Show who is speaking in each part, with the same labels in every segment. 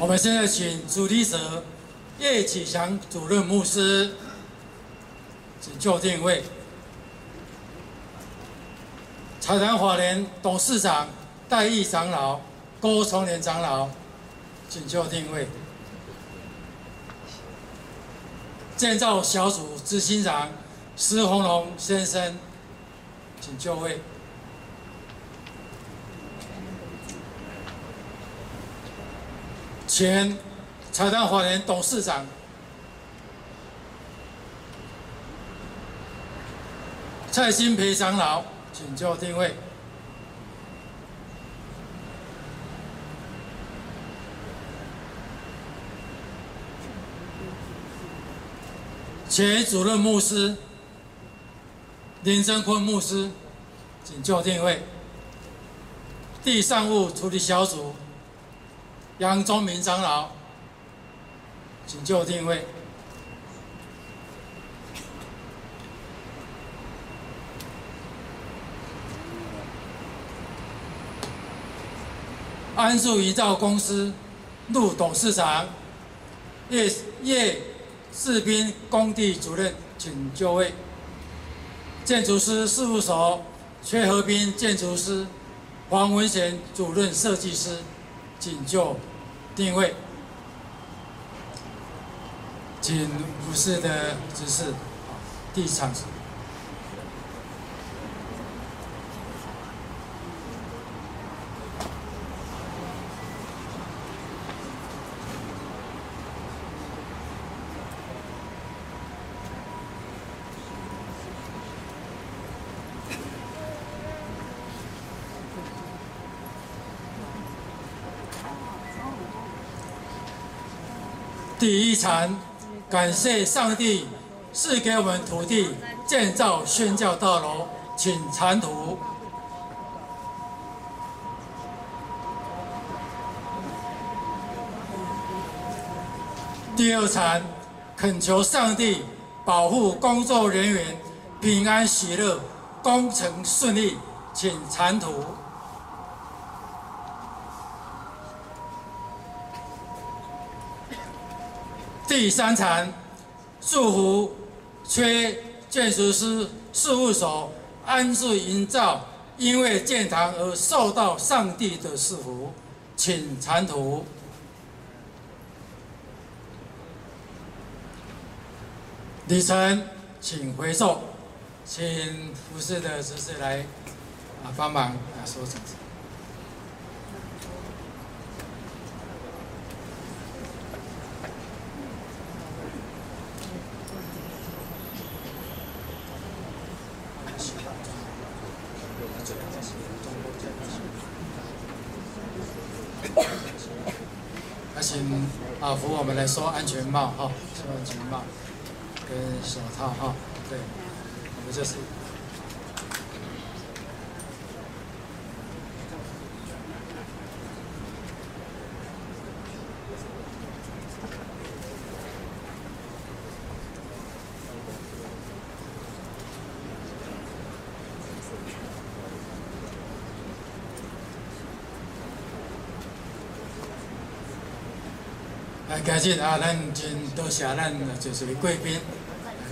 Speaker 1: 我们现在请主礼者叶启祥主任牧师，请就定位。财坛法人董事长戴义长老、郭崇年长老，请就定位。建造小组执行长施宏龙先生，请就位。前财团法人董事长蔡新培长老，请就定位。前主任牧师林正坤牧师，请就定位。地上物处理小组杨忠明长老，请就定位。安树营造公司陆董事长叶叶士兵工地主任，请就位。建筑师事务所崔和斌建筑师黄文贤主任设计师，请就定位仅不是的，只是地产。第一禅，感谢上帝赐给我们土地建造宣教大楼，请禅图。第二禅，恳求上帝保护工作人员平安喜乐，工程顺利，请禅图。第三场，祝福缺建筑师事务所安树营造，因为建堂而受到上帝的赐福，请禅图。礼成，请回座，请服侍的执事来啊帮忙啊说成。那请啊，扶我们来说安全帽哈，说安全帽跟手套哈，对，我们就是。感谢啊，咱真多谢咱就是贵宾，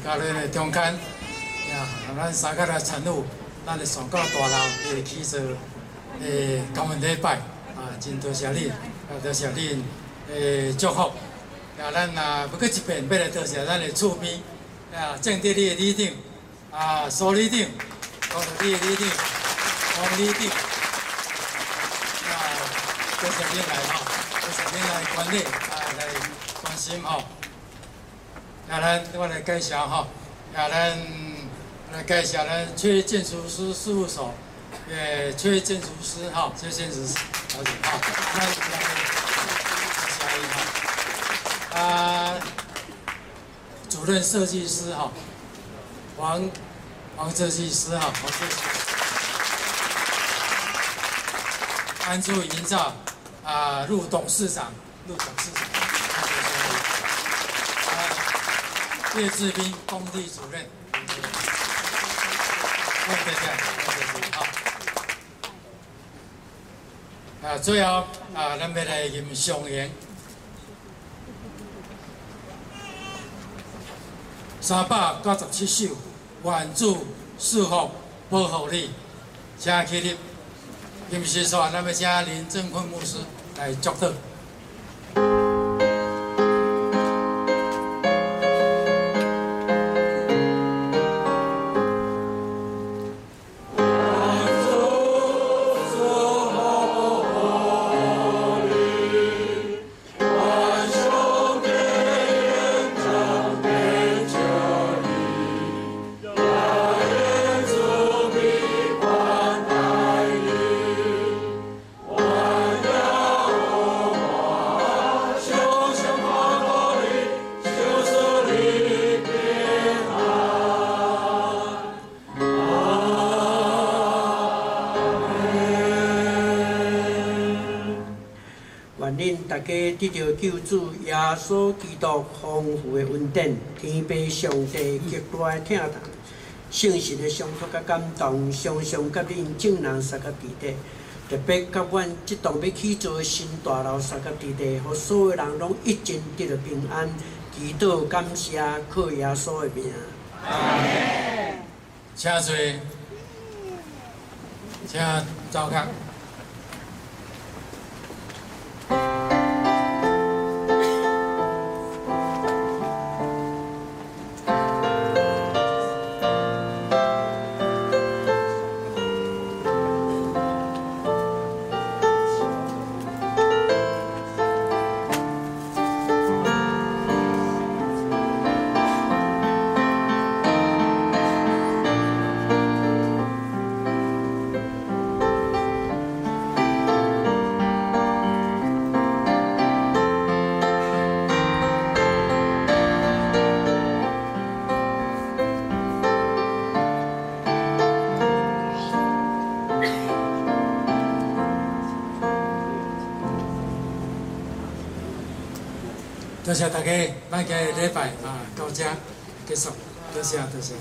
Speaker 1: 加入来中间，呀，咱三个的产物，咱的上高大楼会起做诶感恩礼拜，啊，真多谢你，啊，多谢你诶祝福，呀，咱啊不过一遍，要来多谢咱的厝边，呀，正地里的里长，啊，苏里长，高德里的里长，黄里长，啊，多谢你来哈，多谢你来管理。来关心哈，也咱我来介绍哈，也咱来介绍咱阙建筑师事务所，也阙建筑师哈，阙建筑师，好。的哈，那下一个啊，主任设计师哈，王王设计师哈，王设计师，安树营造啊，陆董事长，陆董事长。谢志斌工地主任。欢迎大家，啊，最后啊，咱要来吟上联。三百九十七首，愿主赐福保护你，请起立。吟诗说，咱要请林正坤牧师来作
Speaker 2: 读。家得到救主耶稣基督丰富的恩典，天父上帝极大的疼痛，圣神的相托甲感动，常常甲恁众人三个地带，特别甲阮即栋要起做新大楼三个地带，互所有人拢一尽得到平安。祈祷感谢，靠耶稣的名。
Speaker 1: 阿门。请坐，请走开。多谢大家，大家礼拜啊，到这结束，多谢多
Speaker 3: 谢。